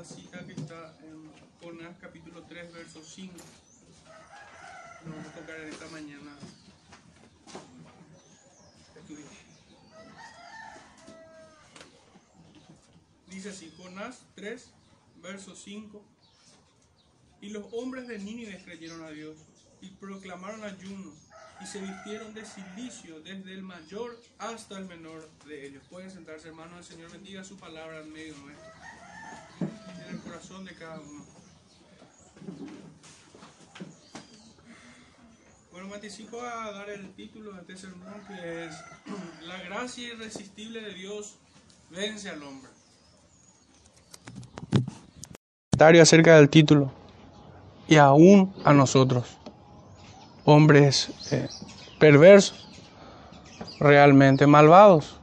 esta cita que está en Jonás capítulo 3, verso 5. Nos vamos a tocar en esta mañana. Dice así, Jonás 3, verso 5. Y los hombres de Nínive creyeron a Dios y proclamaron ayuno y se vistieron de silicio desde el mayor hasta el menor de ellos. Pueden sentarse, hermanos. El Señor bendiga su palabra en medio nuestro, en el corazón de cada uno. Bueno, me anticipo a dar el título de este sermón que es La gracia irresistible de Dios vence al hombre. acerca del título y aún a nosotros hombres eh, perversos, realmente malvados.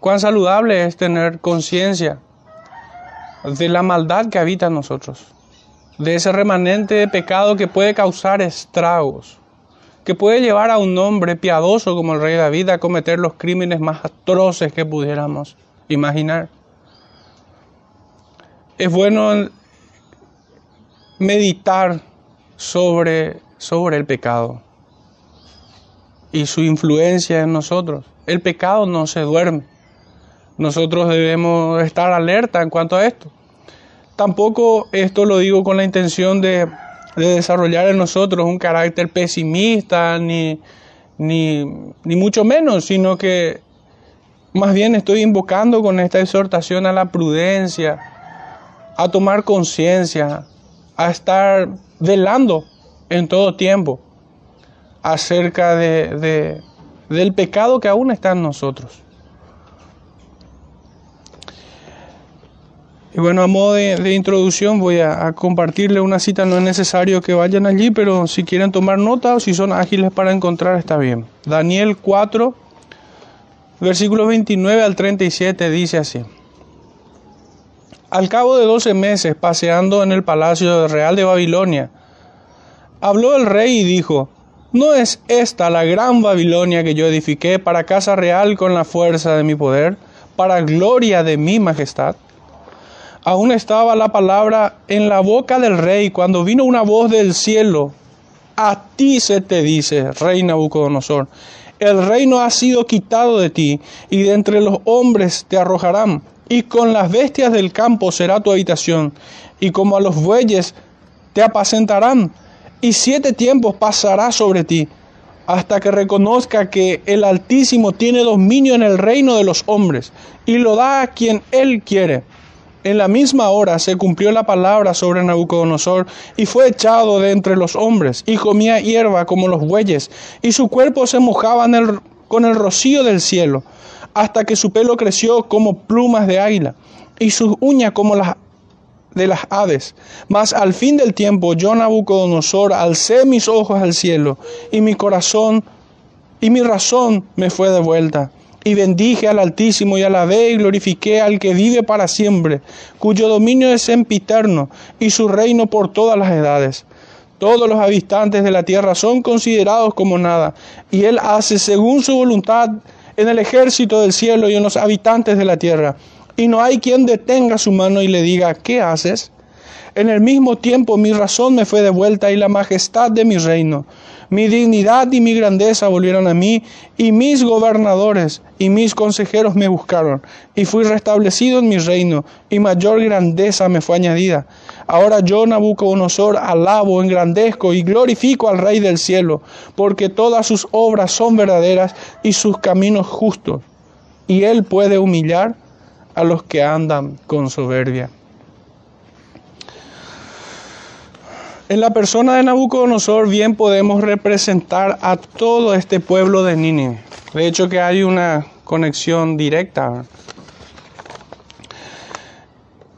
Cuán saludable es tener conciencia de la maldad que habita en nosotros, de ese remanente de pecado que puede causar estragos, que puede llevar a un hombre piadoso como el rey David a cometer los crímenes más atroces que pudiéramos imaginar. Es bueno meditar sobre sobre el pecado y su influencia en nosotros. El pecado no se duerme. Nosotros debemos estar alerta en cuanto a esto. Tampoco esto lo digo con la intención de, desarrollar en nosotros un carácter pesimista, ni, ni, mucho menos, sino que más bien estoy invocando con esta exhortación a la prudencia, a tomar conciencia, a estar velando en todo tiempo acerca de, del pecado que aún está en nosotros. Y bueno, a modo de, introducción voy a, a, compartirle una cita, no es necesario que vayan allí, pero si quieren tomar nota o si son ágiles para encontrar, está bien. Daniel 4, versículos 29 al 37 dice así. Al cabo de doce meses, paseando en el palacio real de Babilonia, Habló el rey y dijo, ¿no es esta la gran Babilonia que yo edifiqué para casa real con la fuerza de mi poder, para gloria de mi majestad? Aún estaba la palabra en la boca del rey cuando vino una voz del cielo. A ti se te dice, rey Nabucodonosor, el reino ha sido quitado de ti, y de entre los hombres te arrojarán, y con las bestias del campo será tu habitación, y como a los bueyes te apacentarán y siete tiempos pasará sobre ti, hasta que reconozca que el Altísimo tiene dominio en el reino de los hombres, y lo da a quien él quiere. En la misma hora se cumplió la palabra sobre Nabucodonosor, y fue echado de entre los hombres, y comía hierba como los bueyes, y su cuerpo se mojaba con el rocío del cielo, hasta que su pelo creció como plumas de águila, y sus uñas como las de las aves. Mas al fin del tiempo yo Nabucodonosor alcé mis ojos al cielo y mi corazón y mi razón me fue de vuelta. Y bendije al Altísimo y alabé y glorifiqué al que vive para siempre, cuyo dominio es sempiterno y su reino por todas las edades. Todos los habitantes de la tierra son considerados como nada, y él hace según su voluntad en el ejército del cielo y en los habitantes de la tierra y no hay quien detenga su mano y le diga, ¿qué haces? En el mismo tiempo mi razón me fue devuelta y la majestad de mi reino. Mi dignidad y mi grandeza volvieron a mí, y mis gobernadores y mis consejeros me buscaron, y fui restablecido en mi reino, y mayor grandeza me fue añadida. Ahora yo, Nabucodonosor, alabo, engrandezco y glorifico al Rey del cielo, porque todas sus obras son verdaderas y sus caminos justos. Y él puede humillar a los que andan con soberbia. En la persona de Nabucodonosor bien podemos representar a todo este pueblo de Nínive. De hecho que hay una conexión directa.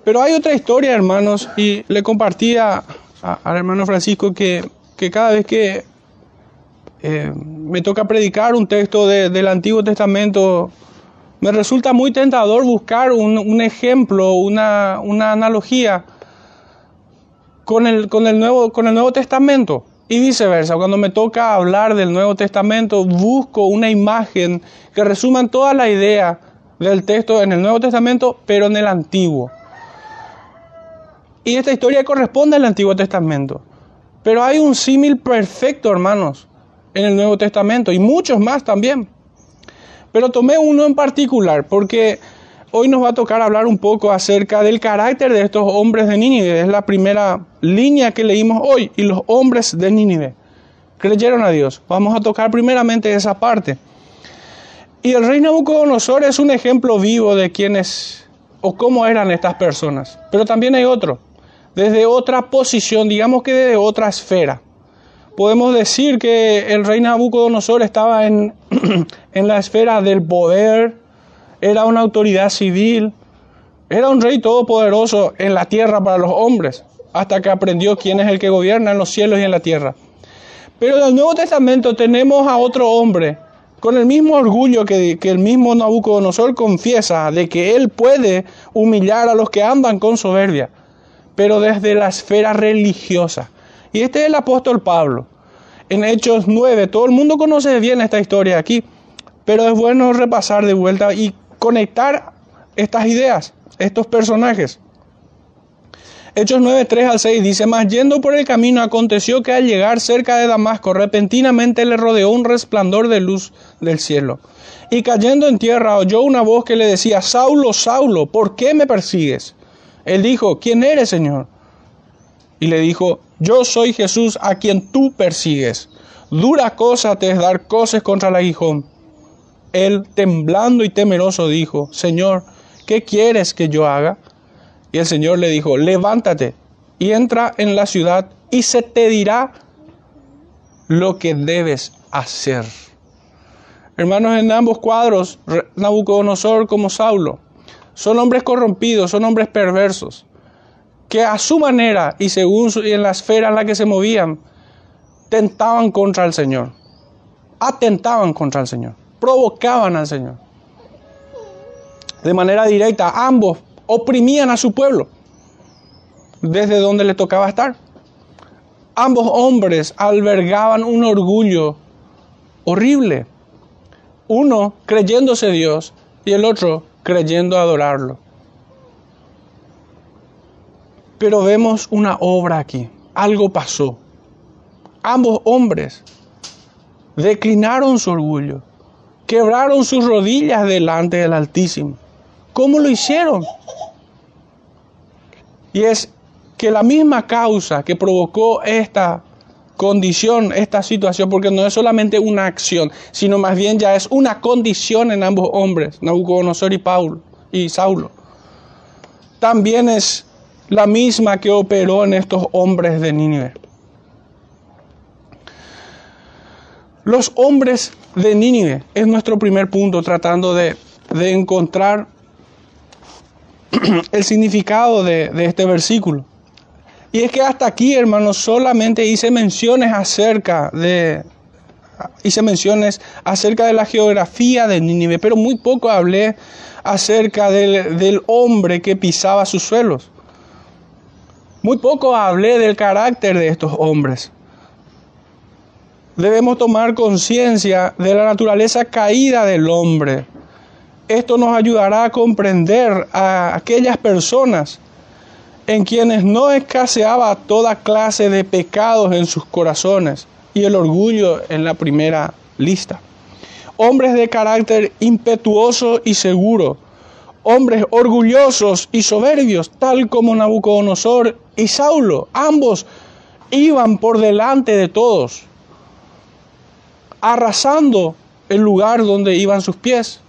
Pero hay otra historia, hermanos, y le compartía al hermano Francisco que, cada vez que eh, me toca predicar un texto del Antiguo Testamento, me resulta muy tentador buscar un, ejemplo, una, analogía con el, con, el nuevo, con el Nuevo Testamento. Y viceversa, cuando me toca hablar del Nuevo Testamento, busco una imagen que resuma toda la idea del texto en el Nuevo Testamento, pero en el Antiguo. Y esta historia corresponde al Antiguo Testamento. Pero hay un símil perfecto, hermanos, en el Nuevo Testamento y muchos más también. Pero tomé uno en particular porque hoy nos va a tocar hablar un poco acerca del carácter de estos hombres de Nínive. Es la primera línea que leímos hoy y los hombres de Nínive creyeron a Dios. Vamos a tocar primeramente esa parte. Y el rey Nabucodonosor es un ejemplo vivo de quiénes o cómo eran estas personas. Pero también hay otro, desde otra posición, digamos que desde otra esfera. Podemos decir que el rey Nabucodonosor estaba en, en la esfera del poder, era una autoridad civil, era un rey todopoderoso en la tierra para los hombres, hasta que aprendió quién es el que gobierna en los cielos y en la tierra. Pero en el Nuevo Testamento tenemos a otro hombre con el mismo orgullo que, el mismo Nabucodonosor confiesa de que él puede humillar a los que andan con soberbia, pero desde la esfera religiosa. Y este es el apóstol Pablo. En Hechos 9, todo el mundo conoce bien esta historia aquí, pero es bueno repasar de vuelta y conectar estas ideas, estos personajes. Hechos 9, 3 al 6 dice, mas yendo por el camino aconteció que al llegar cerca de Damasco repentinamente le rodeó un resplandor de luz del cielo. Y cayendo en tierra oyó una voz que le decía, Saulo, Saulo, ¿por qué me persigues? Él dijo, ¿quién eres, Señor? Y le dijo, yo soy Jesús a quien tú persigues. Dura cosa te es dar cosas contra el aguijón. Él, temblando y temeroso, dijo, Señor, ¿qué quieres que yo haga? Y el Señor le dijo, levántate y entra en la ciudad y se te dirá lo que debes hacer. Hermanos, en ambos cuadros, Nabucodonosor como Saulo, son hombres corrompidos, son hombres perversos, que a su manera y según y en la esfera en la que se movían, tentaban contra el Señor, atentaban contra el Señor, provocaban al Señor. De manera directa, ambos oprimían a su pueblo desde donde le tocaba estar. Ambos hombres albergaban un orgullo horrible. Uno creyéndose Dios y el otro creyendo adorarlo. Pero vemos una obra aquí. Algo pasó. Ambos hombres declinaron su orgullo, quebraron sus rodillas delante del Altísimo. ¿Cómo lo hicieron? Y es que la misma causa que provocó esta condición, esta situación, porque no es solamente una acción, sino más bien ya es una condición en ambos hombres, Nabucodonosor y Paulo y Saulo. También es la misma que operó en estos hombres de Nínive. Los hombres de Nínive es nuestro primer punto, tratando de, de encontrar el significado de, este versículo. Y es que hasta aquí, hermanos, solamente hice menciones acerca de, hice menciones acerca de la geografía de Nínive, pero muy poco hablé acerca del, del, hombre que pisaba sus suelos. Muy poco hablé del carácter de estos hombres. Debemos tomar conciencia de la naturaleza caída del hombre, esto nos ayudará a comprender a aquellas personas en quienes no escaseaba toda clase de pecados en sus corazones y el orgullo en la primera lista. Hombres de carácter impetuoso y seguro, hombres orgullosos y soberbios, tal como Nabucodonosor y Saulo, ambos iban por delante de todos, arrasando el lugar donde iban sus pies.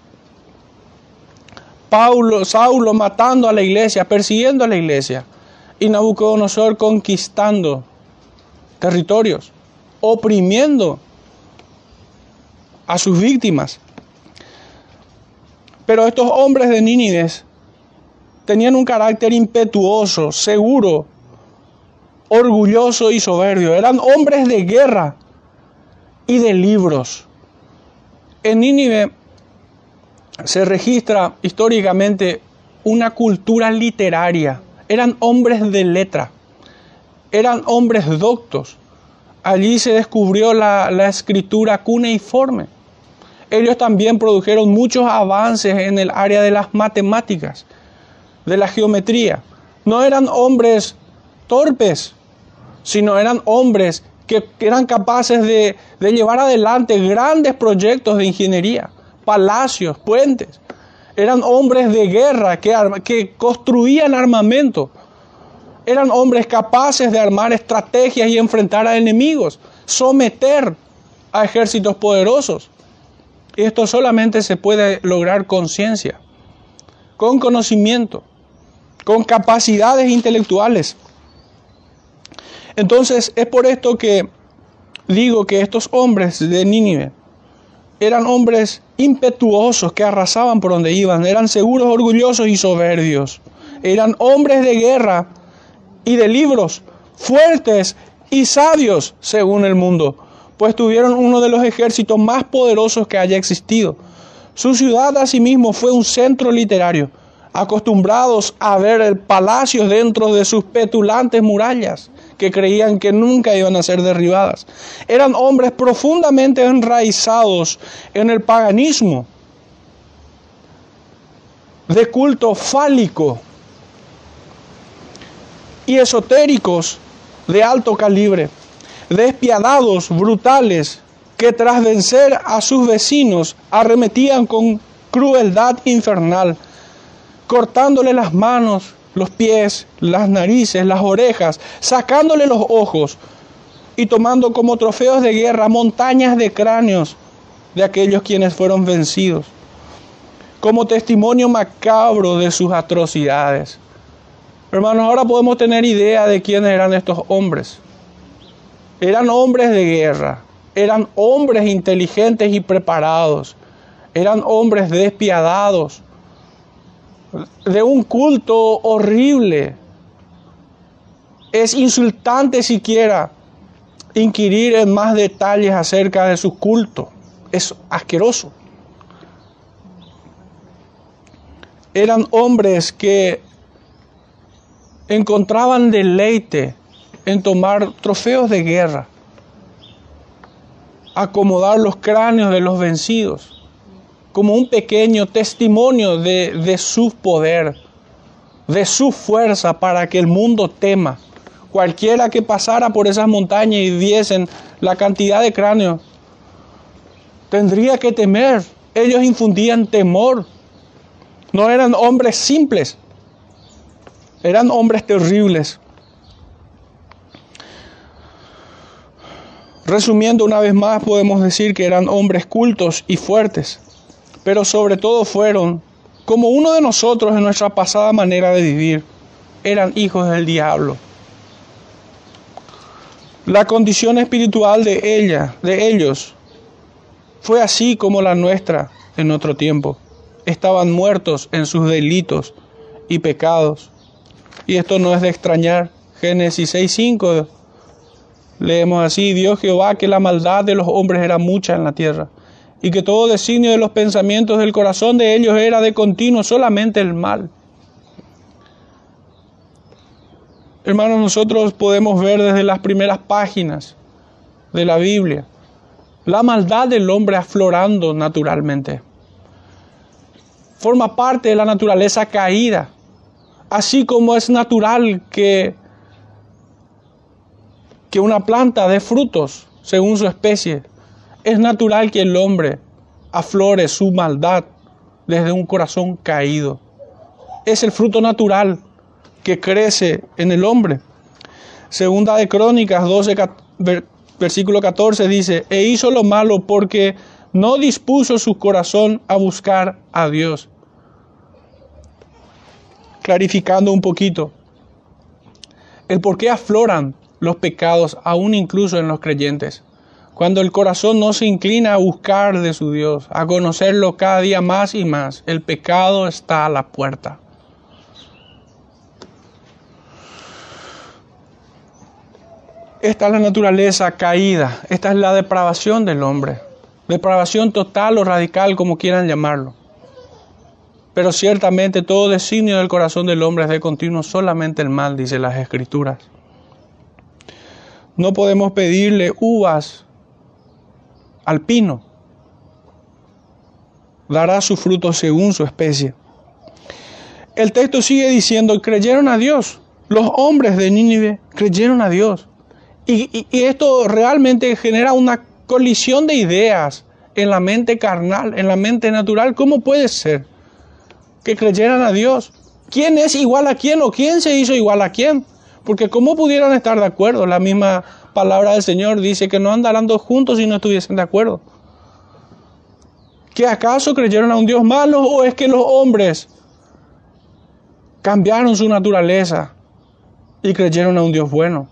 Paulo, Saulo matando a la iglesia, persiguiendo a la iglesia, y Nabucodonosor conquistando territorios, oprimiendo a sus víctimas. Pero estos hombres de Nínive tenían un carácter impetuoso, seguro, orgulloso y soberbio. Eran hombres de guerra y de libros. En Nínive se registra históricamente una cultura literaria. Eran hombres de letra, eran hombres doctos. Allí se descubrió la, escritura cuneiforme. Ellos también produjeron muchos avances en el área de las matemáticas, de la geometría. No eran hombres torpes, sino eran hombres que eran capaces de, llevar adelante grandes proyectos de ingeniería, palacios, puentes. Eran hombres de guerra que, que construían armamento. Eran hombres capaces de armar estrategias y enfrentar a enemigos, someter a ejércitos poderosos. Esto solamente se puede lograr con ciencia, con conocimiento, con capacidades intelectuales. Entonces es por esto que digo que estos hombres de Nínive eran hombres impetuosos que arrasaban por donde iban, eran seguros, orgullosos y soberbios. Eran hombres de guerra y de libros, fuertes y sabios según el mundo, pues tuvieron uno de los ejércitos más poderosos que haya existido. Su ciudad asimismo fue un centro literario, acostumbrados a ver palacios dentro de sus petulantes murallas que creían que nunca iban a ser derribadas. Eran hombres profundamente enraizados en el paganismo, de culto fálico y esotéricos de alto calibre, despiadados, brutales, que tras vencer a sus vecinos arremetían con crueldad infernal, cortándole las manos, los pies, las narices, las orejas, sacándole los ojos y tomando como trofeos de guerra montañas de cráneos de aquellos quienes fueron vencidos, como testimonio macabro de sus atrocidades. Hermanos, ahora podemos tener idea de quiénes eran estos hombres. Eran hombres de guerra, eran hombres inteligentes y preparados, eran hombres despiadados, de un culto horrible. Es insultante siquiera inquirir en más detalles acerca de su culto. Es asqueroso. Eran hombres que encontraban deleite en tomar trofeos de guerra, acomodar los cráneos de los vencidos como un pequeño testimonio de, su poder, de su fuerza para que el mundo tema. Cualquiera que pasara por esas montañas y viesen la cantidad de cráneos, tendría que temer. Ellos infundían temor. No eran hombres simples, eran hombres terribles. Resumiendo una vez más, podemos decir que eran hombres cultos y fuertes pero sobre todo fueron, como uno de nosotros en nuestra pasada manera de vivir, eran hijos del diablo. La condición espiritual de ella, de ellos, fue así como la nuestra en otro tiempo. Estaban muertos en sus delitos y pecados. Y esto no es de extrañar. Génesis 6:5 leemos así, Dios Jehová que la maldad de los hombres era mucha en la tierra y que todo designio de los pensamientos del corazón de ellos era de continuo solamente el mal. Hermanos, nosotros podemos ver desde las primeras páginas de la Biblia la maldad del hombre aflorando naturalmente. Forma parte de la naturaleza caída, así como es natural que, que una planta dé frutos según su especie es natural que el hombre aflore su maldad desde un corazón caído. Es el fruto natural que crece en el hombre. Segunda de Crónicas 12, versículo 14 dice, e hizo lo malo porque no dispuso su corazón a buscar a Dios. Clarificando un poquito, el por qué afloran los pecados aún incluso en los creyentes. Cuando el corazón no se inclina a buscar de su Dios, a conocerlo cada día más y más, el pecado está a la puerta. Esta es la naturaleza caída, esta es la depravación del hombre, depravación total o radical como quieran llamarlo. Pero ciertamente todo designio del corazón del hombre es de continuo solamente el mal, dice las escrituras. No podemos pedirle uvas alpino. Dará su fruto según su especie. El texto sigue diciendo, creyeron a Dios, Los hombres de Nínive creyeron a Dios. Y, esto realmente genera una colisión de ideas en la mente carnal, en la mente natural. ¿Cómo puede ser que creyeran a Dios? ¿Quién es igual a quién o quién se hizo igual a quién? Porque ¿cómo pudieran estar de acuerdo? La misma palabra del Señor dice que no andarán dos juntos si no estuviesen de acuerdo. ¿Que acaso creyeron a un Dios malo o es que los hombres cambiaron su naturaleza y creyeron a un Dios bueno?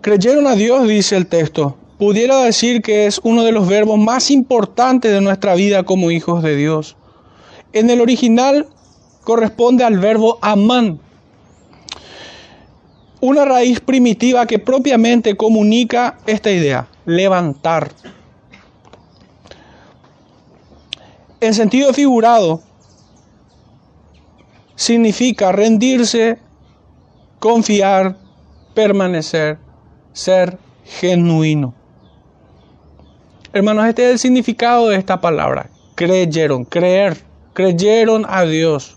Creyeron a Dios, dice el texto. Pudiera decir que es uno de los verbos más importantes de nuestra vida como hijos de Dios. En el original corresponde al verbo amán, una raíz primitiva que propiamente comunica esta idea, levantar. En sentido figurado, significa rendirse, confiar, permanecer, ser genuino. Hermanos, este es el significado de esta palabra. Creyeron, creer, creyeron a Dios.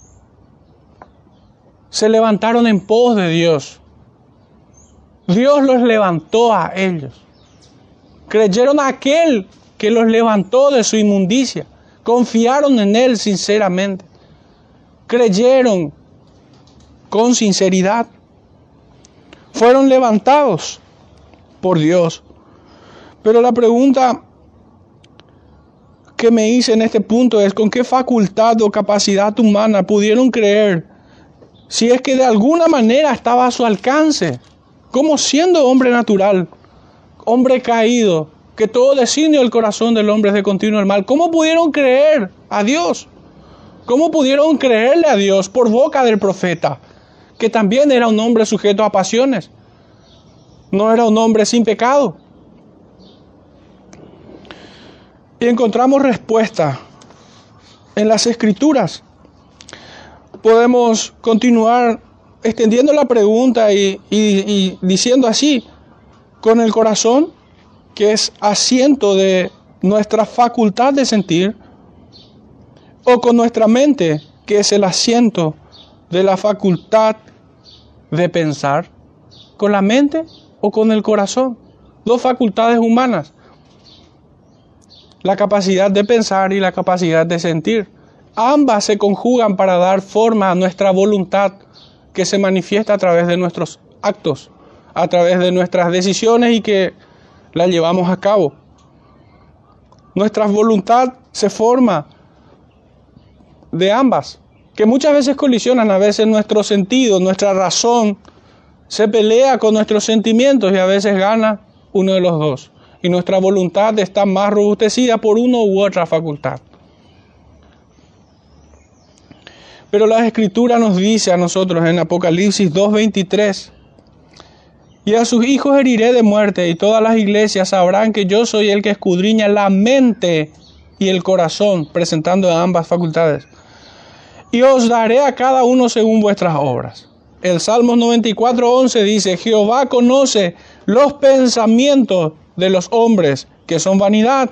Se levantaron en pos de Dios. Dios los levantó a ellos. Creyeron a aquel que los levantó de su inmundicia. Confiaron en Él sinceramente. Creyeron con sinceridad. Fueron levantados por Dios. Pero la pregunta que me hice en este punto es con qué facultad o capacidad humana pudieron creer si es que de alguna manera estaba a su alcance, como siendo hombre natural, hombre caído, que todo designio el corazón del hombre es de continuo el mal, ¿cómo pudieron creer a Dios? ¿Cómo pudieron creerle a Dios por boca del profeta, que también era un hombre sujeto a pasiones? No era un hombre sin pecado. Y encontramos respuesta en las escrituras. Podemos continuar extendiendo la pregunta y, y, diciendo así, con el corazón, que es asiento de nuestra facultad de sentir, o con nuestra mente, que es el asiento de la facultad de pensar, con la mente o con el corazón. Dos facultades humanas. La capacidad de pensar y la capacidad de sentir. Ambas se conjugan para dar forma a nuestra voluntad que se manifiesta a través de nuestros actos, a través de nuestras decisiones y que la llevamos a cabo. Nuestra voluntad se forma de ambas, que muchas veces colisionan, a veces nuestro sentido, nuestra razón, se pelea con nuestros sentimientos y a veces gana uno de los dos. Y nuestra voluntad está más robustecida por una u otra facultad. Pero la escritura nos dice a nosotros en Apocalipsis 2.23, y a sus hijos heriré de muerte, y todas las iglesias sabrán que yo soy el que escudriña la mente y el corazón, presentando ambas facultades. Y os daré a cada uno según vuestras obras. El Salmo 94.11 dice, Jehová conoce los pensamientos de los hombres, que son vanidad.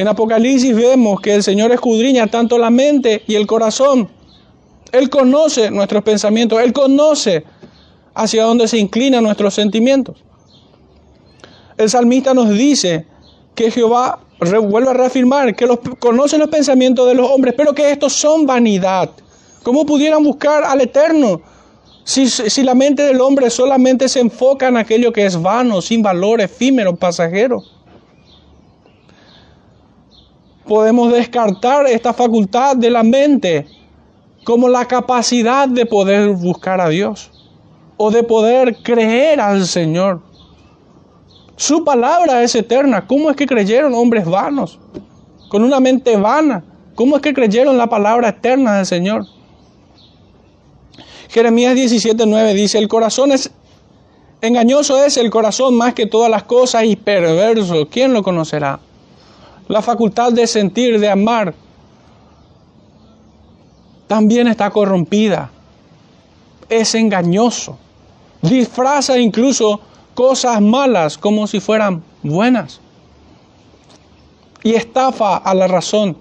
En Apocalipsis vemos que el Señor escudriña tanto la mente y el corazón. Él conoce nuestros pensamientos, Él conoce hacia dónde se inclinan nuestros sentimientos. El salmista nos dice que Jehová vuelve a reafirmar que los, conoce los pensamientos de los hombres, pero que estos son vanidad. ¿Cómo pudieran buscar al Eterno si, si, la mente del hombre solamente se enfoca en aquello que es vano, sin valor, efímero, pasajero? Podemos descartar esta facultad de la mente como la capacidad de poder buscar a Dios o de poder creer al Señor. Su palabra es eterna. ¿Cómo es que creyeron hombres vanos? Con una mente vana. ¿Cómo es que creyeron la palabra eterna del Señor? Jeremías 17:9 dice, el corazón es engañoso es el corazón más que todas las cosas y perverso. ¿Quién lo conocerá? La facultad de sentir, de amar, también está corrompida. Es engañoso. Disfraza incluso cosas malas como si fueran buenas. Y estafa a la razón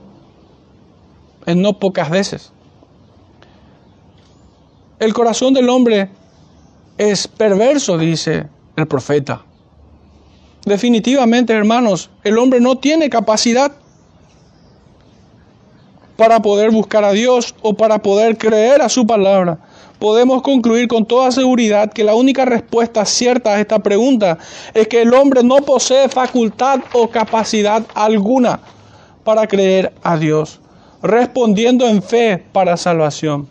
en no pocas veces. El corazón del hombre es perverso, dice el profeta. Definitivamente, hermanos, el hombre no tiene capacidad para poder buscar a Dios o para poder creer a su palabra. Podemos concluir con toda seguridad que la única respuesta cierta a esta pregunta es que el hombre no posee facultad o capacidad alguna para creer a Dios, respondiendo en fe para salvación.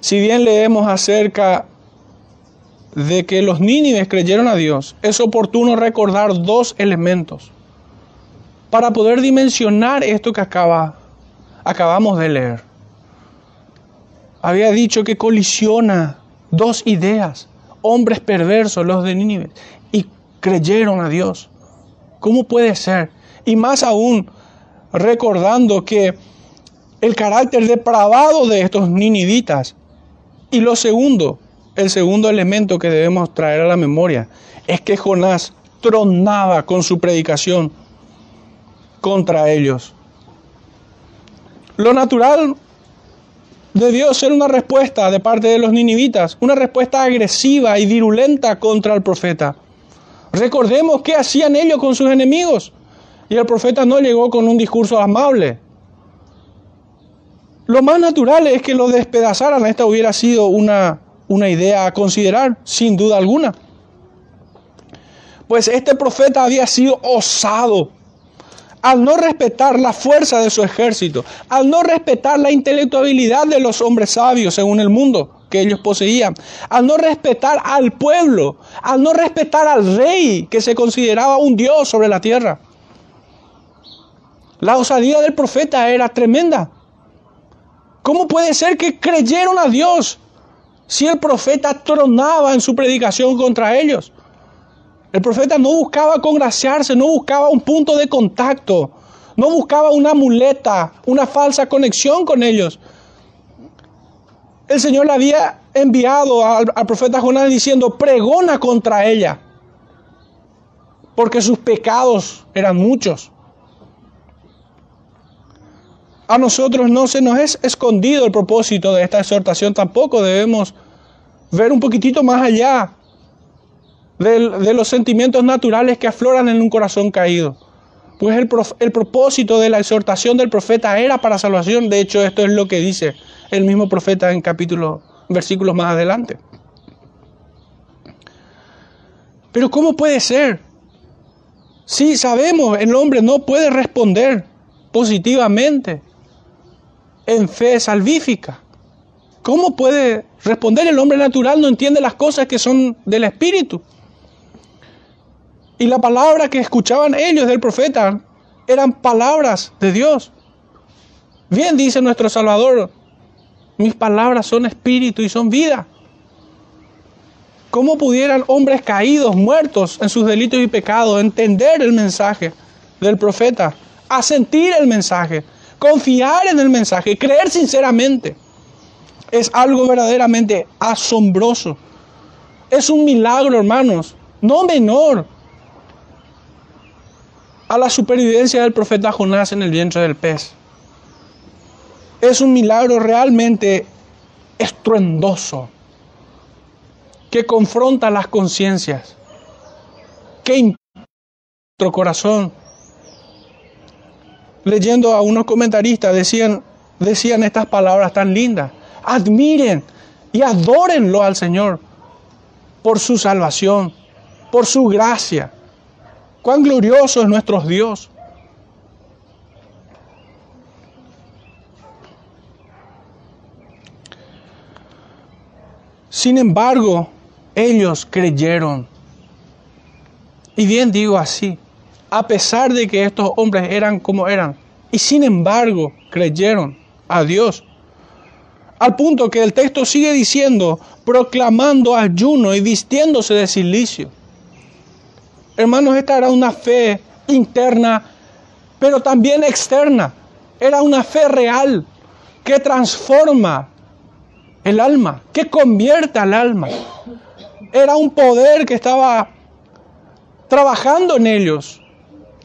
Si bien leemos acerca de que los nínives creyeron a Dios, es oportuno recordar dos elementos para poder dimensionar esto que acaba, acabamos de leer. Había dicho que colisiona dos ideas, hombres perversos, los de Nínive, y creyeron a Dios. ¿Cómo puede ser? Y más aún, recordando que el carácter depravado de estos ninivitas. Y lo segundo, el segundo elemento que debemos traer a la memoria, es que Jonás tronaba con su predicación contra ellos. Lo natural debió ser una respuesta de parte de los ninivitas, una respuesta agresiva y virulenta contra el profeta. Recordemos qué hacían ellos con sus enemigos. Y el profeta no llegó con un discurso amable. Lo más natural es que lo despedazaran. Esta hubiera sido una, una idea a considerar, sin duda alguna. Pues este profeta había sido osado al no respetar la fuerza de su ejército, al no respetar la intelectualidad de los hombres sabios según el mundo que ellos poseían, al no respetar al pueblo, al no respetar al rey que se consideraba un dios sobre la tierra. La osadía del profeta era tremenda. ¿Cómo puede ser que creyeron a Dios si el profeta tronaba en su predicación contra ellos? El profeta no buscaba congraciarse, no buscaba un punto de contacto, no buscaba una muleta, una falsa conexión con ellos. El Señor le había enviado al, profeta Jonás diciendo, pregona contra ella, porque sus pecados eran muchos. A nosotros no se nos es escondido el propósito de esta exhortación, tampoco debemos ver un poquitito más allá de, los sentimientos naturales que afloran en un corazón caído. Pues el, propósito de la exhortación del profeta era para salvación. De hecho, esto es lo que dice el mismo profeta en capítulo, versículos más adelante. Pero ¿cómo puede ser? Si sabemos, el hombre no puede responder positivamente en fe salvífica. ¿Cómo puede responder el hombre natural? No entiende las cosas que son del Espíritu. Y la palabra que escuchaban ellos del profeta eran palabras de Dios. Bien dice nuestro Salvador, mis palabras son espíritu y son vida. ¿Cómo pudieran hombres caídos, muertos en sus delitos y pecados, entender el mensaje del profeta, asentir el mensaje, confiar en el mensaje, creer sinceramente? Es algo verdaderamente asombroso. Es un milagro, hermanos, no menor a la supervivencia del profeta Jonás en el vientre del pez. Es un milagro realmente estruendoso que confronta las conciencias, que nuestro corazón. Leyendo a unos comentaristas decían, decían estas palabras tan lindas. Admiren y adórenlo al Señor por su salvación, por su gracia Cuán glorioso es nuestro Dios. Sin embargo, ellos creyeron. Y bien digo así, a pesar de que estos hombres eran como eran, y sin embargo creyeron a Dios. Al punto que el texto sigue diciendo, proclamando ayuno y vistiéndose de silicio. Hermanos, esta era una fe interna, pero también externa. Era una fe real que transforma el alma, que convierte al alma. Era un poder que estaba trabajando en ellos,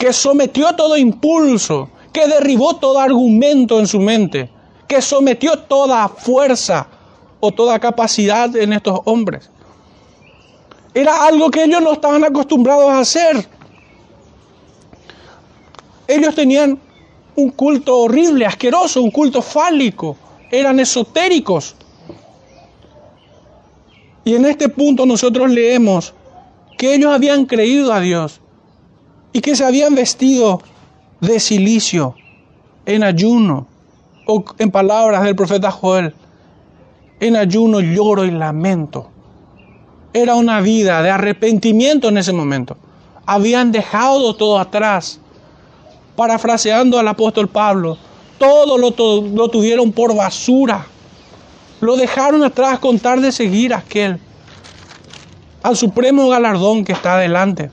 que sometió todo impulso, que derribó todo argumento en su mente, que sometió toda fuerza o toda capacidad en estos hombres. Era algo que ellos no estaban acostumbrados a hacer. Ellos tenían un culto horrible, asqueroso, un culto fálico. Eran esotéricos. Y en este punto nosotros leemos que ellos habían creído a Dios y que se habían vestido de silicio en ayuno, o en palabras del profeta Joel, en ayuno, lloro y lamento. Era una vida de arrepentimiento en ese momento. Habían dejado todo atrás. Parafraseando al apóstol Pablo, todo lo, lo tuvieron por basura. Lo dejaron atrás con tal de seguir aquel, al supremo galardón que está adelante.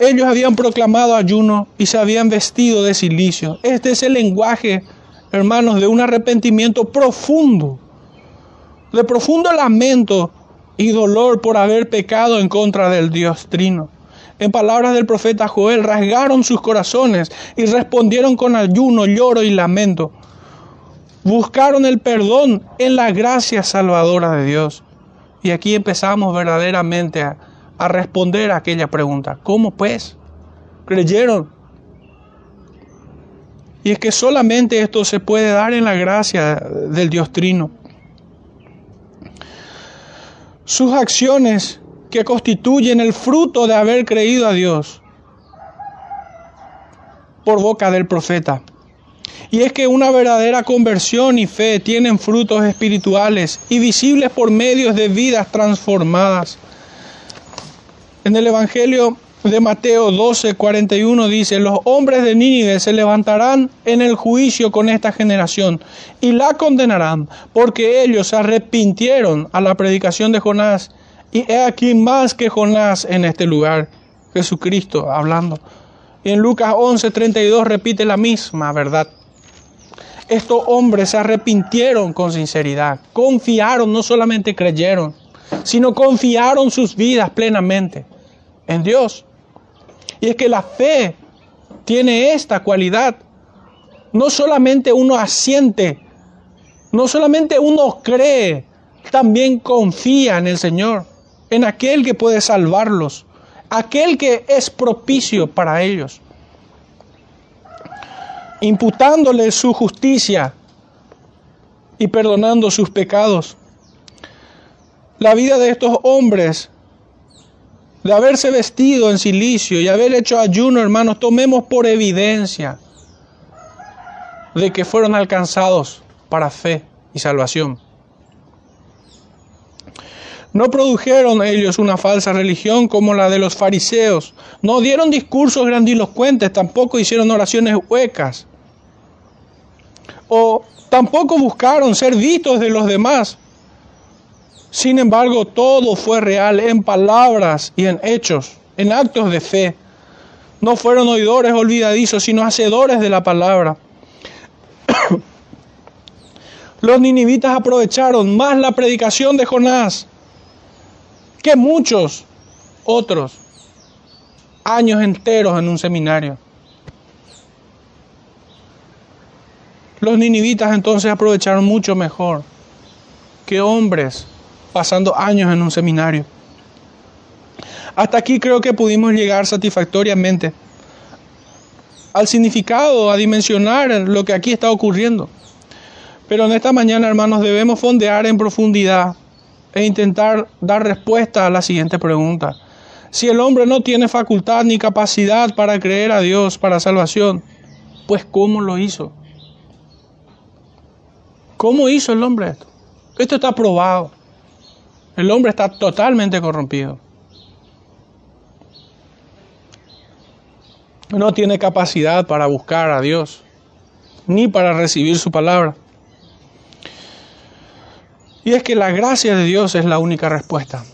Ellos habían proclamado ayuno y se habían vestido de silicio. Este es el lenguaje, hermanos, de un arrepentimiento profundo de profundo lamento y dolor por haber pecado en contra del Dios Trino. En palabras del profeta Joel, rasgaron sus corazones y respondieron con ayuno, lloro y lamento. Buscaron el perdón en la gracia salvadora de Dios. Y aquí empezamos verdaderamente a, a responder a aquella pregunta. ¿Cómo pues? ¿Creyeron? Y es que solamente esto se puede dar en la gracia del Dios Trino. sus acciones que constituyen el fruto de haber creído a Dios por boca del profeta. Y es que una verdadera conversión y fe tienen frutos espirituales y visibles por medios de vidas transformadas. En el Evangelio de Mateo 12, 41 dice, los hombres de Nínive se levantarán en el juicio con esta generación y la condenarán, porque ellos se arrepintieron a la predicación de Jonás. Y he aquí más que Jonás en este lugar, Jesucristo hablando. Y en Lucas 11, 32 repite la misma verdad. Estos hombres se arrepintieron con sinceridad, confiaron, no solamente creyeron, sino confiaron sus vidas plenamente en Dios. Y es que la fe tiene esta cualidad. No solamente uno asiente, no solamente uno cree, también confía en el Señor, en aquel que puede salvarlos, aquel que es propicio para ellos, imputándole su justicia y perdonando sus pecados. La vida de estos hombres de haberse vestido en silicio y haber hecho ayuno, hermanos, tomemos por evidencia de que fueron alcanzados para fe y salvación. No produjeron ellos una falsa religión como la de los fariseos. No dieron discursos grandilocuentes, tampoco hicieron oraciones huecas. O tampoco buscaron ser vistos de los demás, sin embargo, todo fue real en palabras y en hechos, en actos de fe. No fueron oidores olvidadizos, sino hacedores de la palabra. Los ninivitas aprovecharon más la predicación de Jonás que muchos otros años enteros en un seminario. Los ninivitas entonces aprovecharon mucho mejor que hombres pasando años en un seminario. Hasta aquí creo que pudimos llegar satisfactoriamente al significado, a dimensionar lo que aquí está ocurriendo. Pero en esta mañana, hermanos, debemos fondear en profundidad e intentar dar respuesta a la siguiente pregunta. Si el hombre no tiene facultad ni capacidad para creer a Dios para salvación, pues ¿cómo lo hizo? ¿Cómo hizo el hombre esto? Esto está probado. El hombre está totalmente corrompido. No tiene capacidad para buscar a Dios, ni para recibir su palabra. Y es que la gracia de Dios es la única respuesta.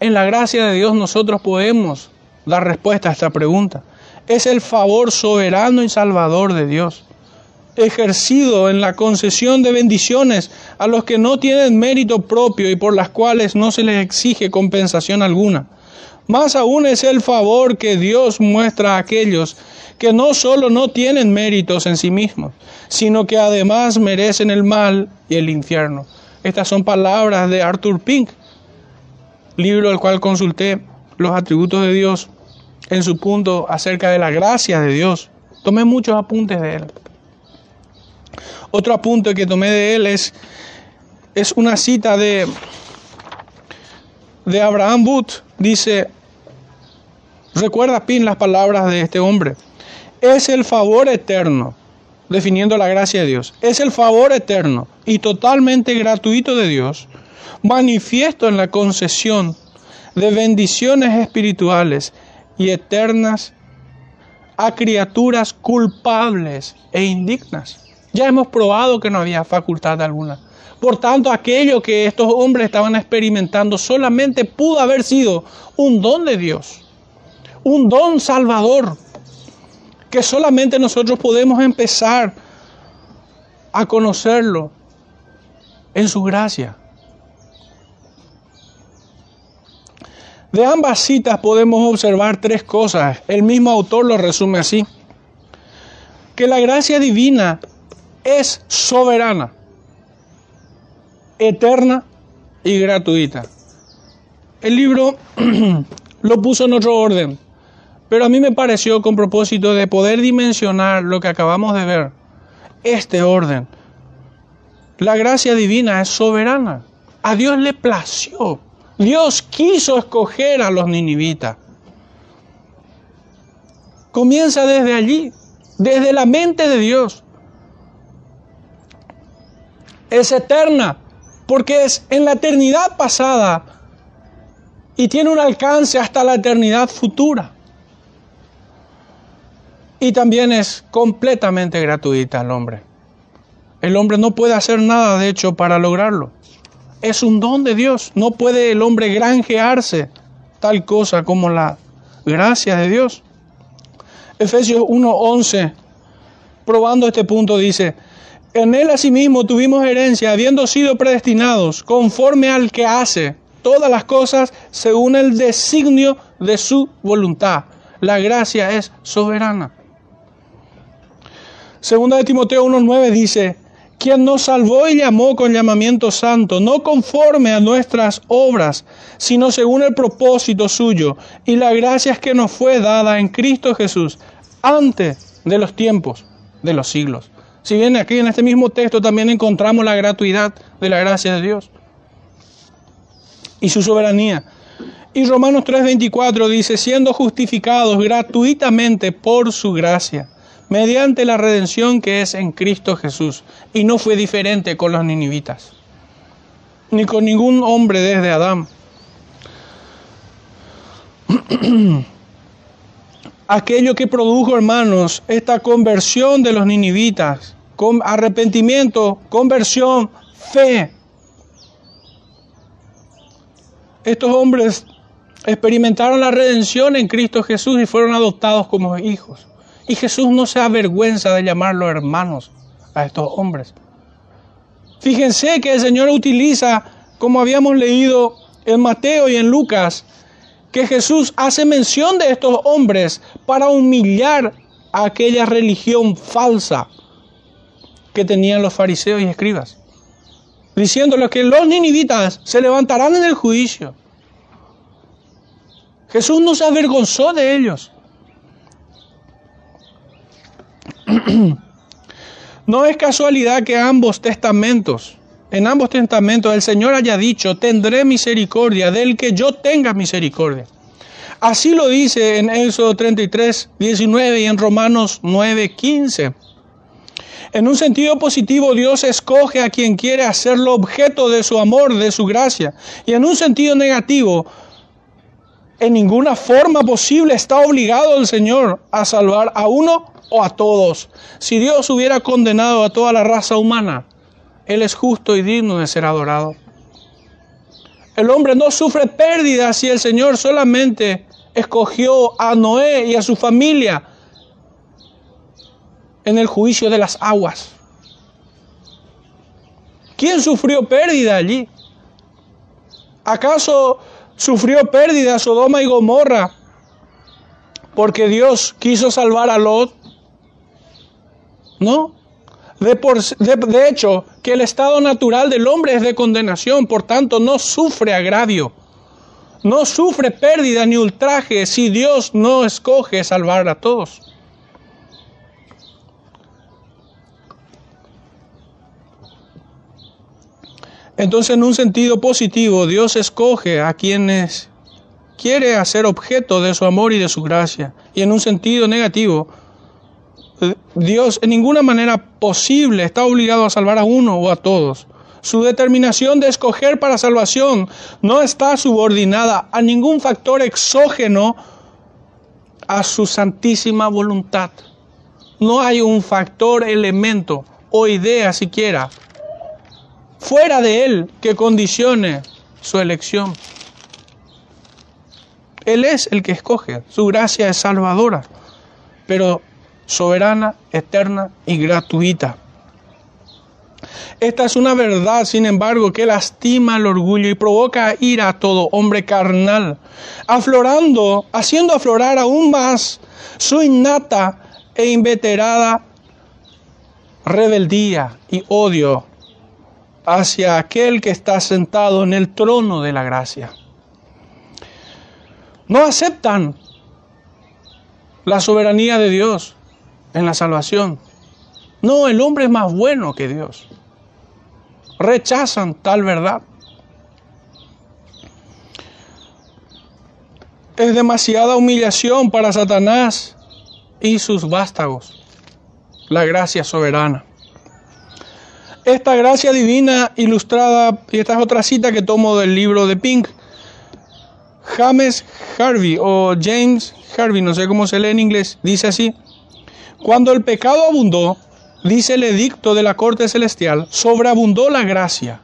En la gracia de Dios nosotros podemos dar respuesta a esta pregunta. Es el favor soberano y salvador de Dios ejercido en la concesión de bendiciones a los que no tienen mérito propio y por las cuales no se les exige compensación alguna. Más aún es el favor que Dios muestra a aquellos que no solo no tienen méritos en sí mismos, sino que además merecen el mal y el infierno. Estas son palabras de Arthur Pink, libro del cual consulté los atributos de Dios en su punto acerca de la gracia de Dios. Tomé muchos apuntes de él. Otro apunte que tomé de él es, es una cita de, de Abraham Booth. Dice, recuerda Pin las palabras de este hombre. Es el favor eterno, definiendo la gracia de Dios. Es el favor eterno y totalmente gratuito de Dios, manifiesto en la concesión de bendiciones espirituales y eternas a criaturas culpables e indignas. Ya hemos probado que no había facultad alguna. Por tanto, aquello que estos hombres estaban experimentando solamente pudo haber sido un don de Dios, un don salvador, que solamente nosotros podemos empezar a conocerlo en su gracia. De ambas citas podemos observar tres cosas. El mismo autor lo resume así. Que la gracia divina es soberana, eterna y gratuita. El libro lo puso en otro orden, pero a mí me pareció con propósito de poder dimensionar lo que acabamos de ver, este orden. La gracia divina es soberana. A Dios le plació Dios quiso escoger a los ninivitas. Comienza desde allí, desde la mente de Dios. Es eterna, porque es en la eternidad pasada y tiene un alcance hasta la eternidad futura. Y también es completamente gratuita al hombre. El hombre no puede hacer nada, de hecho, para lograrlo es un don de Dios. No puede el hombre granjearse tal cosa como la gracia de Dios. Efesios 1:11, probando este punto, dice, en él asimismo tuvimos herencia, habiendo sido predestinados conforme al que hace todas las cosas según el designio de su voluntad. La gracia es soberana. Segunda de Timoteo 1.9 dice, quien nos salvó y llamó con llamamiento santo, no conforme a nuestras obras, sino según el propósito suyo y la gracia que nos fue dada en Cristo Jesús antes de los tiempos de los siglos. Si bien aquí en este mismo texto también encontramos la gratuidad de la gracia de Dios y su soberanía. Y Romanos 3:24 dice, siendo justificados gratuitamente por su gracia mediante la redención que es en Cristo Jesús. Y no fue diferente con los ninivitas, ni con ningún hombre desde Adán. Aquello que produjo, hermanos, esta conversión de los ninivitas, arrepentimiento, conversión, fe. Estos hombres experimentaron la redención en Cristo Jesús y fueron adoptados como hijos. Y Jesús no se avergüenza de llamarlos hermanos a estos hombres. Fíjense que el Señor utiliza, como habíamos leído en Mateo y en Lucas, que Jesús hace mención de estos hombres para humillar a aquella religión falsa que tenían los fariseos y escribas, diciéndoles que los ninivitas se levantarán en el juicio. Jesús no se avergonzó de ellos. no es casualidad que ambos testamentos, en ambos testamentos el Señor haya dicho, tendré misericordia del que yo tenga misericordia. Así lo dice en Éxodo 33, 19 y en Romanos 9, 15. En un sentido positivo, Dios escoge a quien quiere hacerlo objeto de su amor, de su gracia. Y en un sentido negativo, en ninguna forma posible está obligado el Señor a salvar a uno o a todos. Si Dios hubiera condenado a toda la raza humana, Él es justo y digno de ser adorado. El hombre no sufre pérdida si el Señor solamente escogió a Noé y a su familia en el juicio de las aguas. ¿Quién sufrió pérdida allí? ¿Acaso sufrió pérdida Sodoma y Gomorra porque Dios quiso salvar a Lot. No. De, por, de, de hecho, que el estado natural del hombre es de condenación, por tanto no sufre agravio, no sufre pérdida ni ultraje si Dios no escoge salvar a todos. Entonces, en un sentido positivo, Dios escoge a quienes quiere hacer objeto de su amor y de su gracia. Y en un sentido negativo, Dios en ninguna manera posible está obligado a salvar a uno o a todos. Su determinación de escoger para salvación no está subordinada a ningún factor exógeno a su santísima voluntad. No hay un factor, elemento o idea siquiera fuera de Él que condicione su elección. Él es el que escoge, su gracia es salvadora, pero soberana, eterna y gratuita. Esta es una verdad, sin embargo, que lastima el orgullo y provoca ira a todo hombre carnal, aflorando, haciendo aflorar aún más su innata e inveterada rebeldía y odio hacia aquel que está sentado en el trono de la gracia. No aceptan la soberanía de Dios en la salvación. No, el hombre es más bueno que Dios. Rechazan tal verdad. Es demasiada humillación para Satanás y sus vástagos. La gracia soberana esta gracia divina ilustrada, y esta es otra cita que tomo del libro de Pink, James Harvey o James Harvey, no sé cómo se lee en inglés, dice así, cuando el pecado abundó, dice el edicto de la corte celestial, sobreabundó la gracia.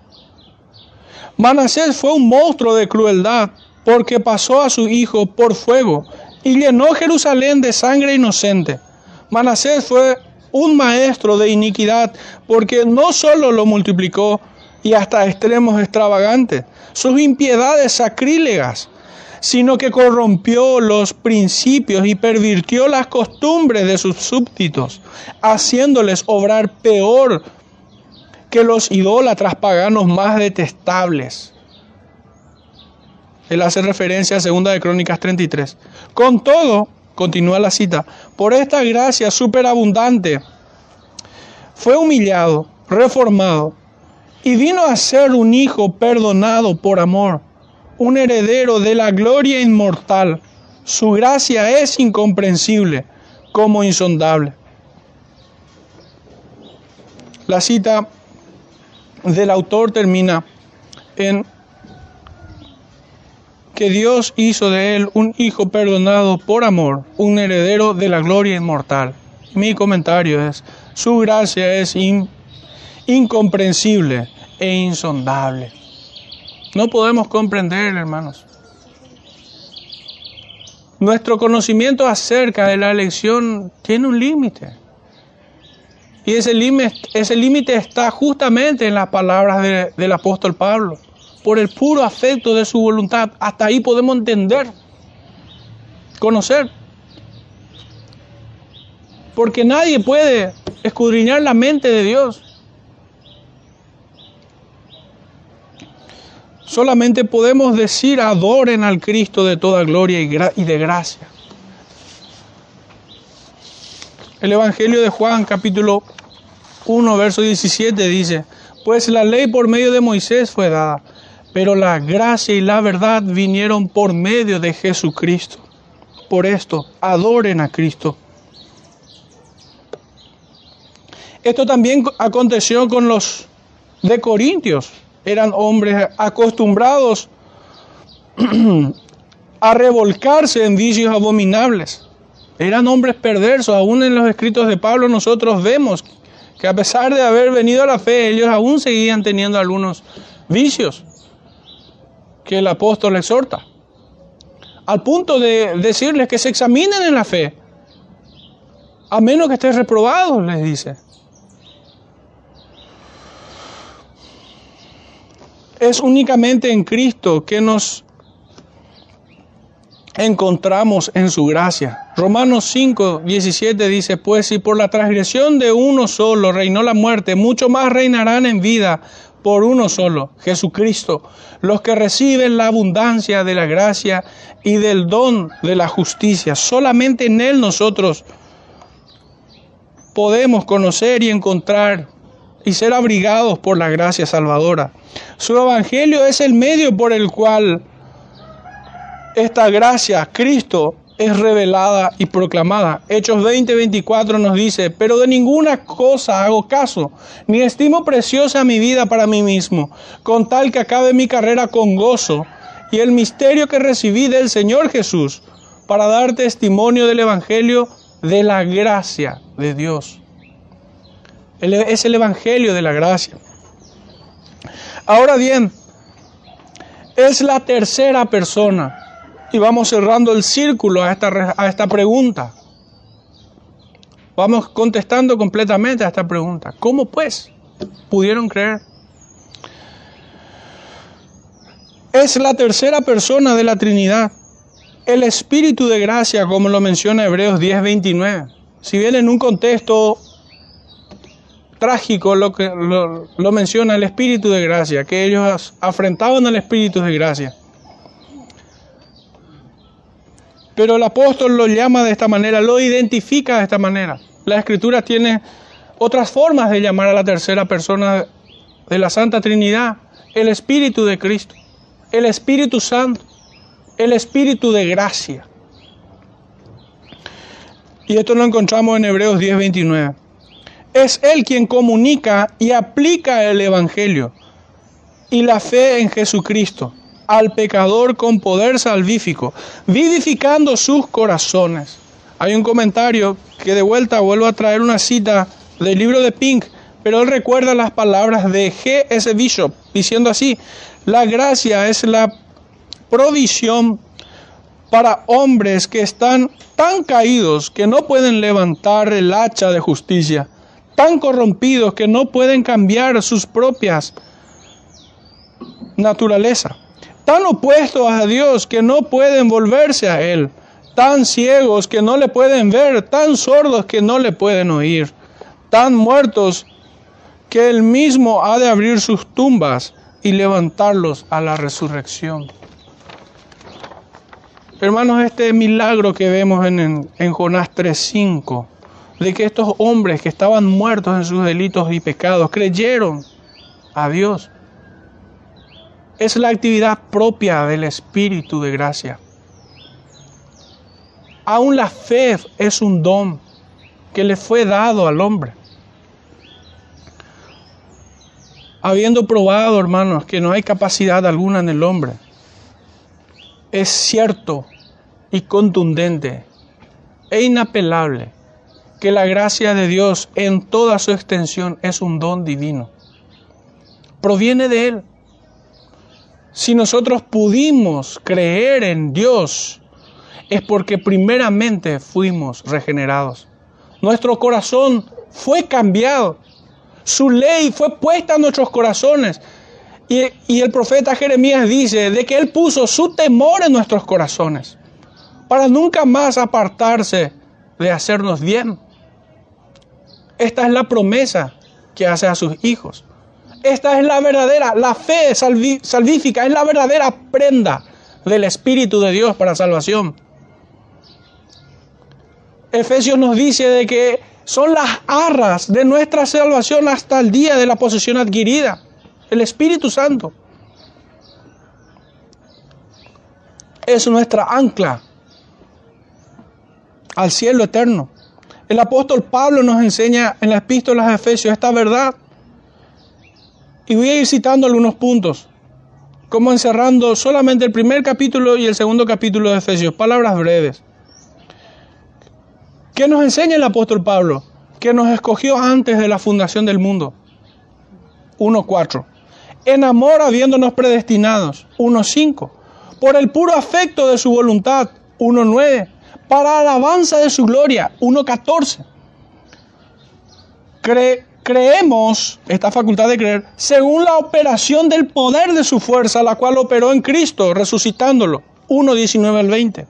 Manasés fue un monstruo de crueldad porque pasó a su hijo por fuego y llenó Jerusalén de sangre inocente. Manasés fue un maestro de iniquidad, porque no solo lo multiplicó y hasta extremos extravagantes, sus impiedades sacrílegas, sino que corrompió los principios y pervirtió las costumbres de sus súbditos, haciéndoles obrar peor que los idólatras paganos más detestables. Él hace referencia a 2 de Crónicas 33. Con todo, Continúa la cita. Por esta gracia superabundante fue humillado, reformado y vino a ser un hijo perdonado por amor, un heredero de la gloria inmortal. Su gracia es incomprensible como insondable. La cita del autor termina en que Dios hizo de él un hijo perdonado por amor, un heredero de la gloria inmortal. Mi comentario es, su gracia es incomprensible e insondable. No podemos comprender, hermanos. Nuestro conocimiento acerca de la elección tiene un límite. Y ese límite ese está justamente en las palabras del apóstol Pablo por el puro afecto de su voluntad. Hasta ahí podemos entender, conocer. Porque nadie puede escudriñar la mente de Dios. Solamente podemos decir adoren al Cristo de toda gloria y, de gracia. El Evangelio de Juan capítulo 1 verso 17 dice, pues la ley por medio de Moisés fue dada pero la gracia y la verdad vinieron por medio de Jesucristo. Por esto, adoren a Cristo. Esto también aconteció con los de Corintios. Eran hombres acostumbrados a revolcarse en vicios abominables. Eran hombres perversos. Aún en los escritos de Pablo nosotros vemos que a pesar de haber venido a la fe, ellos aún seguían teniendo algunos vicios que el apóstol exhorta, al punto de decirles que se examinen en la fe, a menos que estés reprobado, les dice. Es únicamente en Cristo que nos encontramos en su gracia, Romanos 5, 17 dice, pues si por la transgresión de uno solo reinó la muerte, mucho más reinarán en vida por uno solo, Jesucristo, los que reciben la abundancia de la gracia y del don de la justicia. Solamente en Él nosotros podemos conocer y encontrar y ser abrigados por la gracia salvadora. Su evangelio es el medio por el cual esta gracia, Cristo, es revelada y proclamada. Hechos 20, 24 nos dice, pero de ninguna cosa hago caso, ni estimo preciosa mi vida para mí mismo, con tal que acabe mi carrera con gozo y el misterio que recibí del Señor Jesús, para dar testimonio del Evangelio de la gracia de Dios. Es el Evangelio de la gracia. Ahora bien, es la tercera persona y vamos cerrando el círculo a esta, a esta pregunta. Vamos contestando completamente a esta pregunta. ¿Cómo pues pudieron creer? Es la tercera persona de la Trinidad. El Espíritu de gracia, como lo menciona Hebreos 10:29. Si bien en un contexto trágico lo, que, lo, lo menciona el Espíritu de gracia, que ellos afrentaban al Espíritu de gracia. Pero el apóstol lo llama de esta manera, lo identifica de esta manera. La escritura tiene otras formas de llamar a la tercera persona de la Santa Trinidad, el Espíritu de Cristo, el Espíritu Santo, el Espíritu de gracia. Y esto lo encontramos en Hebreos 10:29. Es Él quien comunica y aplica el Evangelio y la fe en Jesucristo al pecador con poder salvífico, vivificando sus corazones. Hay un comentario que de vuelta vuelvo a traer una cita del libro de Pink, pero él recuerda las palabras de G.S. Bishop, diciendo así, la gracia es la provisión para hombres que están tan caídos que no pueden levantar el hacha de justicia, tan corrompidos que no pueden cambiar sus propias naturaleza. Tan opuestos a Dios que no pueden volverse a Él, tan ciegos que no le pueden ver, tan sordos que no le pueden oír, tan muertos que Él mismo ha de abrir sus tumbas y levantarlos a la resurrección. Hermanos, este milagro que vemos en, en Jonás 3.5, de que estos hombres que estaban muertos en sus delitos y pecados creyeron a Dios es la actividad propia del Espíritu de gracia. Aún la fe es un don que le fue dado al hombre. Habiendo probado, hermanos, que no hay capacidad alguna en el hombre, es cierto y contundente e inapelable que la gracia de Dios en toda su extensión es un don divino. Proviene de Él. Si nosotros pudimos creer en Dios, es porque primeramente fuimos regenerados. Nuestro corazón fue cambiado. Su ley fue puesta en nuestros corazones. Y, y, el profeta Jeremías dice de que Él puso su temor en nuestros corazones para nunca más apartarse de hacernos bien. Esta es la promesa que hace a sus hijos. Esta es la verdadera, la fe salvífica, es la verdadera prenda del Espíritu de Dios para salvación. Efesios nos dice de que son las arras de nuestra salvación hasta el día de la posesión adquirida, el Espíritu Santo. Es nuestra ancla al cielo eterno. El apóstol Pablo nos enseña en las epístolas de Efesios esta verdad. Y voy a ir citando algunos puntos, como encerrando solamente el primer capítulo y el segundo capítulo de Efesios, palabras breves. ¿Qué nos enseña el apóstol Pablo? Que nos escogió antes de la fundación del mundo. 1.4. En amor habiéndonos predestinados. 1.5. Por el puro afecto de su voluntad. 1.9. Para alabanza de su gloria. 1.14. Cree creemos, esta facultad de creer, según la operación del poder de su fuerza, la cual operó en Cristo, resucitándolo. 1, 19 al 20.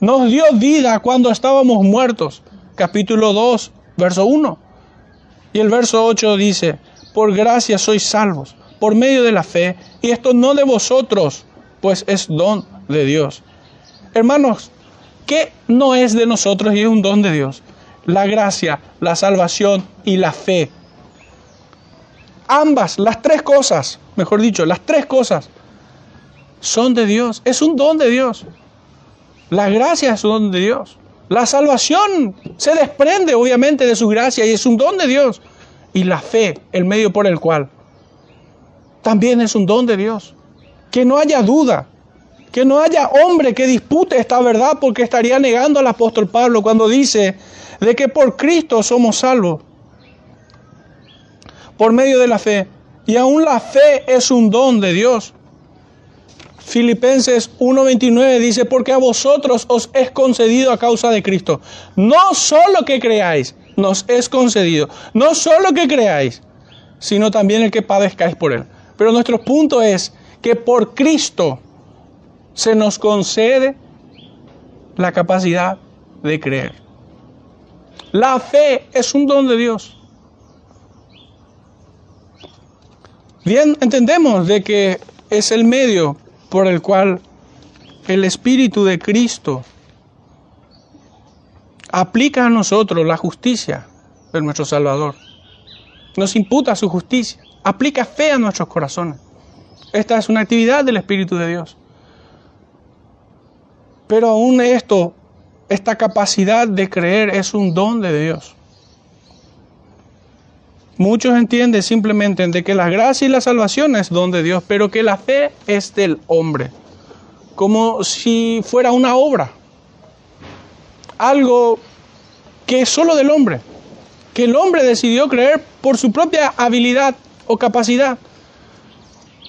Nos dio vida cuando estábamos muertos. Capítulo 2, verso 1. Y el verso 8 dice, por gracia sois salvos, por medio de la fe, y esto no de vosotros, pues es don de Dios. Hermanos, ¿qué no es de nosotros y es un don de Dios? La gracia, la salvación y la fe. Ambas, las tres cosas, mejor dicho, las tres cosas son de Dios. Es un don de Dios. La gracia es un don de Dios. La salvación se desprende obviamente de su gracia y es un don de Dios y la fe, el medio por el cual, también es un don de Dios. Que no haya duda, que no haya hombre que dispute esta verdad porque estaría negando al apóstol Pablo cuando dice de que por Cristo somos salvos, por medio de la fe. Y aún la fe es un don de Dios. Filipenses 1:29 dice, porque a vosotros os es concedido a causa de Cristo, no solo que creáis, nos es concedido. No solo que creáis, sino también el que padezcáis por él. Pero nuestro punto es que por Cristo se nos concede la capacidad de creer. La fe es un don de Dios. Bien, entendemos de que es el medio por el cual el Espíritu de Cristo aplica a nosotros la justicia de nuestro Salvador. Nos imputa su justicia, aplica fe a nuestros corazones. Esta es una actividad del Espíritu de Dios. Pero aún esto, esta capacidad de creer es un don de Dios. Muchos entienden simplemente de que la gracia y la salvación es don de Dios, pero que la fe es del hombre, como si fuera una obra algo que es solo del hombre, que el hombre decidió creer por su propia habilidad o capacidad.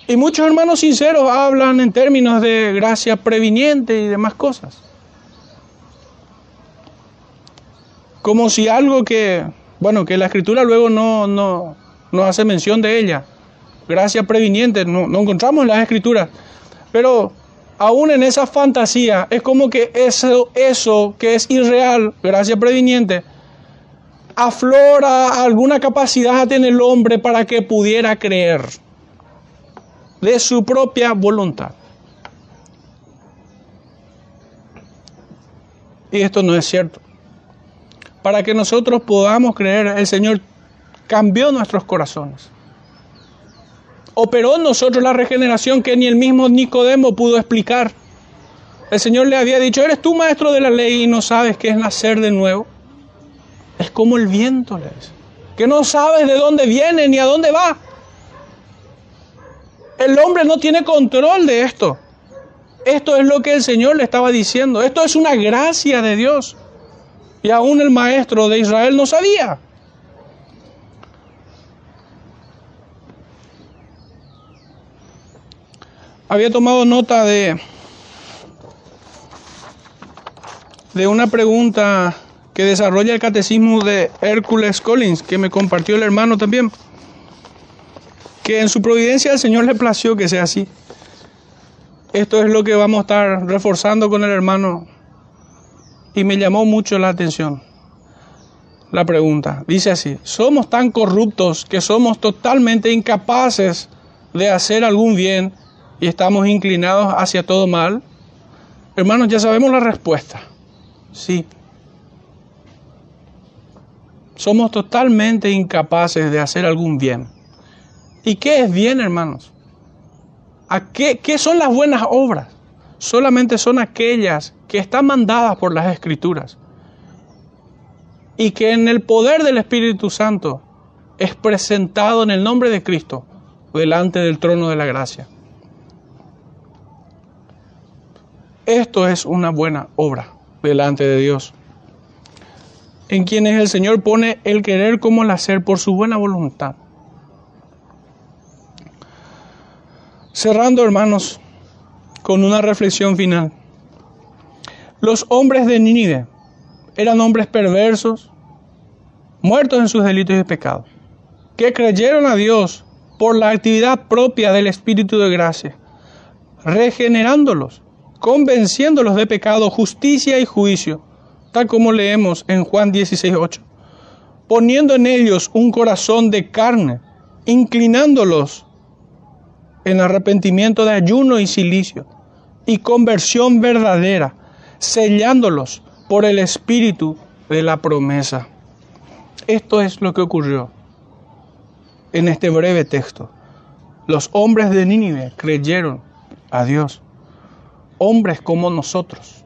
Y muchos hermanos sinceros hablan en términos de gracia previniente y demás cosas. Como si algo que, bueno, que la escritura luego no, no, no hace mención de ella. Gracia previniente, no, no encontramos en las escrituras. Pero aún en esa fantasía, es como que eso, eso que es irreal, gracia previniente, aflora alguna capacidad en el hombre para que pudiera creer de su propia voluntad. Y esto no es cierto. Para que nosotros podamos creer, el Señor cambió nuestros corazones operó en nosotros la regeneración que ni el mismo Nicodemo pudo explicar. El Señor le había dicho, eres tú maestro de la ley y no sabes qué es nacer de nuevo. Es como el viento, le dice, que no sabes de dónde viene ni a dónde va. El hombre no tiene control de esto. Esto es lo que el Señor le estaba diciendo. Esto es una gracia de Dios. Y aún el maestro de Israel no sabía. había tomado nota de, de una pregunta que desarrolla el catecismo de Hércules Collins, que me compartió el hermano también, que en su providencia el Señor le plació que sea así. Esto es lo que vamos a estar reforzando con el hermano y me llamó mucho la atención la pregunta. Dice así, somos tan corruptos que somos totalmente incapaces de hacer algún bien y estamos inclinados hacia todo mal? Hermanos, ya sabemos la respuesta. Sí. Somos totalmente incapaces de hacer algún bien. ¿Y qué es bien, hermanos? ¿A qué, qué son las buenas obras? Solamente son aquellas que están mandadas por las Escrituras y que en el poder del Espíritu Santo es presentado en el nombre de Cristo delante del trono de la gracia. Esto es una buena obra delante de Dios, en quienes el Señor pone el querer como el hacer por su buena voluntad. Cerrando, hermanos, con una reflexión final. Los hombres de Nínive eran hombres perversos, muertos en sus delitos y pecados, que creyeron a Dios por la actividad propia del Espíritu de gracia, regenerándolos convenciéndolos de pecado, justicia y juicio, tal como leemos en Juan 16:8, poniendo en ellos un corazón de carne, inclinándolos en arrepentimiento de ayuno y silicio y conversión verdadera, sellándolos por el espíritu de la promesa. Esto es lo que ocurrió en este breve texto. Los hombres de Nínive creyeron a Dios. Hombres como nosotros.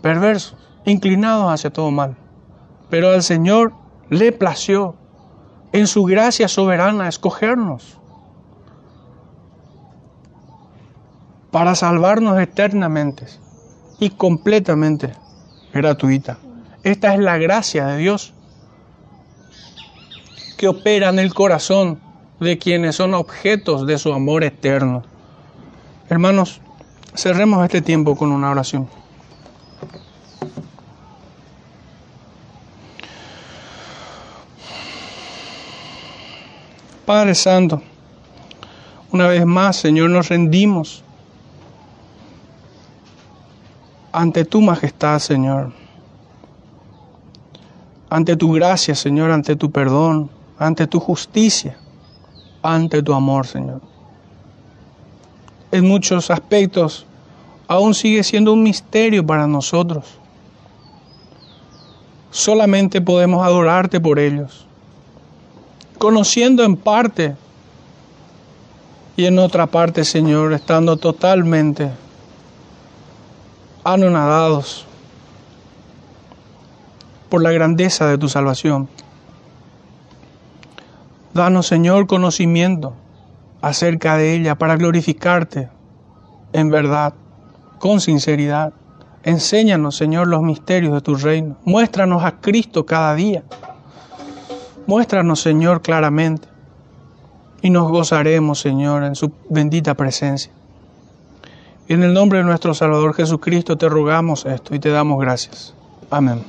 Perversos, inclinados hacia todo mal. Pero al Señor le plació en su gracia soberana escogernos para salvarnos eternamente y completamente gratuita. Esta es la gracia de Dios que opera en el corazón de quienes son objetos de su amor eterno. Hermanos, cerremos este tiempo con una oración. Padre Santo, una vez más, Señor, nos rendimos ante tu majestad, Señor, ante tu gracia, Señor, ante tu perdón, ante tu justicia, ante tu amor, Señor. En muchos aspectos aún sigue siendo un misterio para nosotros. Solamente podemos adorarte por ellos, conociendo en parte y en otra parte, Señor, estando totalmente anonadados por la grandeza de tu salvación. Danos, Señor, conocimiento acerca de ella para glorificarte en verdad, con sinceridad. Enséñanos, Señor, los misterios de tu reino. Muéstranos a Cristo cada día. Muéstranos, Señor, claramente. Y nos gozaremos, Señor, en su bendita presencia. En el nombre de nuestro Salvador Jesucristo te rogamos esto y te damos gracias. Amén.